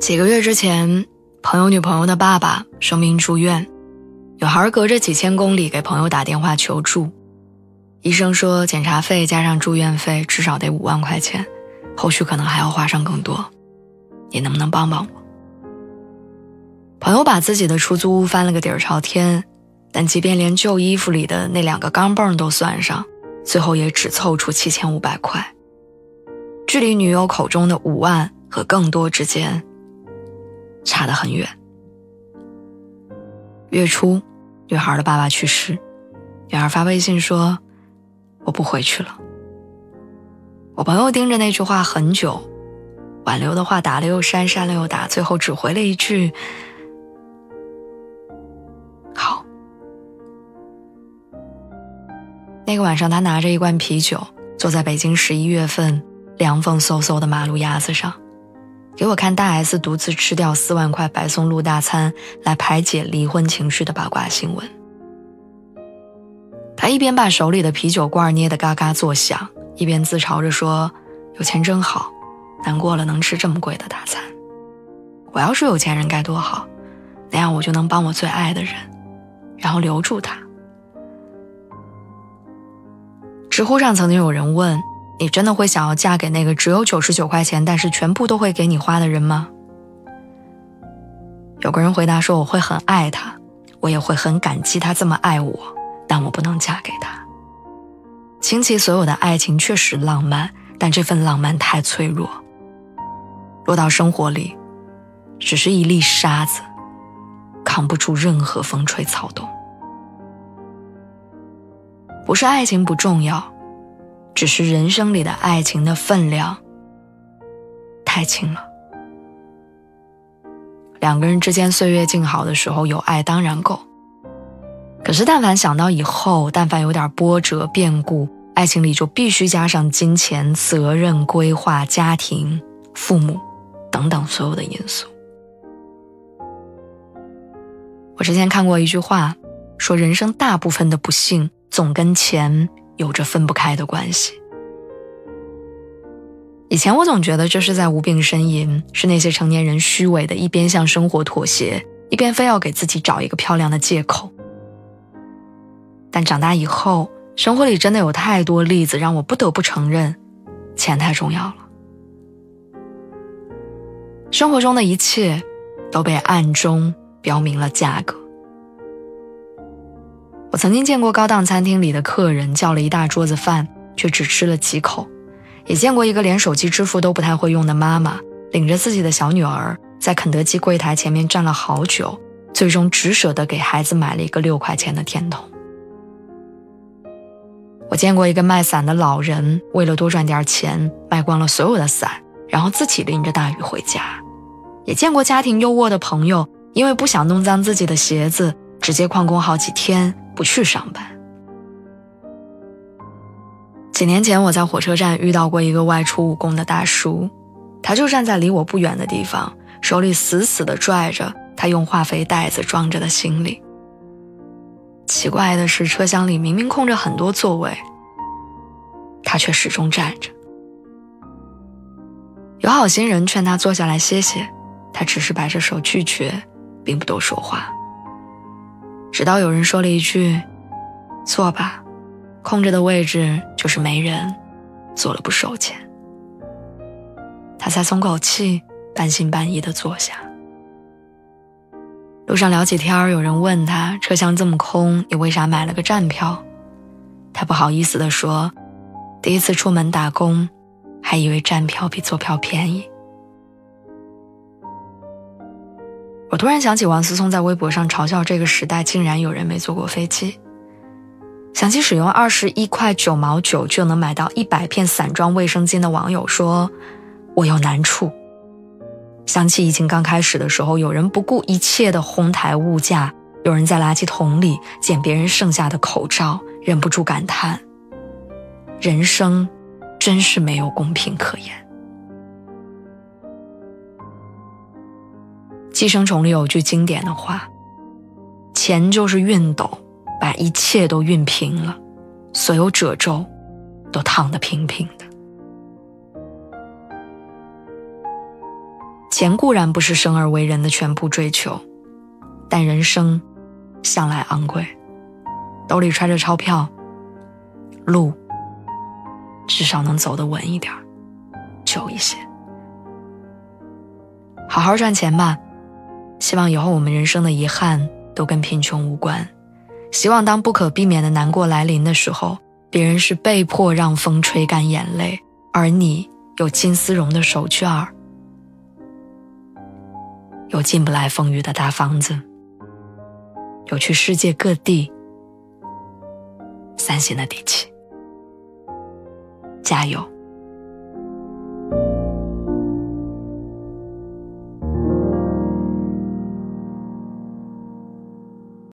几个月之前，朋友女朋友的爸爸生病住院，女孩隔着几千公里给朋友打电话求助。医生说，检查费加上住院费至少得五万块钱，后续可能还要花上更多。你能不能帮帮我？朋友把自己的出租屋翻了个底儿朝天，但即便连旧衣服里的那两个钢镚都算上，最后也只凑出七千五百块，距离女友口中的五万和更多之间。差得很远。月初，女孩的爸爸去世，女孩发微信说：“我不回去了。”我朋友盯着那句话很久，挽留的话打了又删，删了又打，最后只回了一句：“好。”那个晚上，他拿着一罐啤酒，坐在北京十一月份凉风嗖嗖的马路牙子上。给我看大 S 独自吃掉四万块白松露大餐来排解离婚情绪的八卦新闻。他一边把手里的啤酒罐捏得嘎嘎作响，一边自嘲着说：“有钱真好，难过了能吃这么贵的大餐。我要是有钱人该多好，那样我就能帮我最爱的人，然后留住他。”知乎上曾经有人问。你真的会想要嫁给那个只有九十九块钱，但是全部都会给你花的人吗？有个人回答说：“我会很爱他，我也会很感激他这么爱我，但我不能嫁给他。”倾其所有的爱情确实浪漫，但这份浪漫太脆弱，落到生活里，只是一粒沙子，扛不住任何风吹草动。不是爱情不重要。只是人生里的爱情的分量太轻了。两个人之间岁月静好的时候，有爱当然够。可是，但凡想到以后，但凡有点波折变故，爱情里就必须加上金钱、责任、规划、家庭、父母等等所有的因素。我之前看过一句话，说人生大部分的不幸总跟钱。有着分不开的关系。以前我总觉得这是在无病呻吟，是那些成年人虚伪的，一边向生活妥协，一边非要给自己找一个漂亮的借口。但长大以后，生活里真的有太多例子让我不得不承认，钱太重要了。生活中的一切，都被暗中标明了价格。我曾经见过高档餐厅里的客人叫了一大桌子饭，却只吃了几口；也见过一个连手机支付都不太会用的妈妈，领着自己的小女儿在肯德基柜台前面站了好久，最终只舍得给孩子买了一个六块钱的甜筒。我见过一个卖伞的老人，为了多赚点钱，卖光了所有的伞，然后自己淋着大雨回家；也见过家庭优渥的朋友，因为不想弄脏自己的鞋子，直接旷工好几天。不去上班。几年前，我在火车站遇到过一个外出务工的大叔，他就站在离我不远的地方，手里死死地拽着他用化肥袋子装着的行李。奇怪的是，车厢里明明空着很多座位，他却始终站着。有好心人劝他坐下来歇歇，他只是摆着手拒绝，并不多说话。直到有人说了一句：“坐吧，空着的位置就是没人，坐了不收钱。”他才松口气，半信半疑地坐下。路上聊起天儿有人问他：“车厢这么空，你为啥买了个站票？”他不好意思地说：“第一次出门打工，还以为站票比坐票便宜。”我突然想起王思聪在微博上嘲笑这个时代竟然有人没坐过飞机。想起使用二十一块九毛九就能买到一百片散装卫生巾的网友说：“我有难处。”想起疫情刚开始的时候，有人不顾一切的哄抬物价，有人在垃圾桶里捡别人剩下的口罩，忍不住感叹：“人生真是没有公平可言。”《寄生虫》里有句经典的话：“钱就是熨斗。”把一切都熨平了，所有褶皱都烫得平平的。钱固然不是生而为人的全部追求，但人生向来昂贵，兜里揣着钞票，路至少能走得稳一点，久一些。好好赚钱吧，希望以后我们人生的遗憾都跟贫穷无关。希望当不可避免的难过来临的时候，别人是被迫让风吹干眼泪，而你有金丝绒的手绢，有进不来风雨的大房子，有去世界各地散心的底气。加油！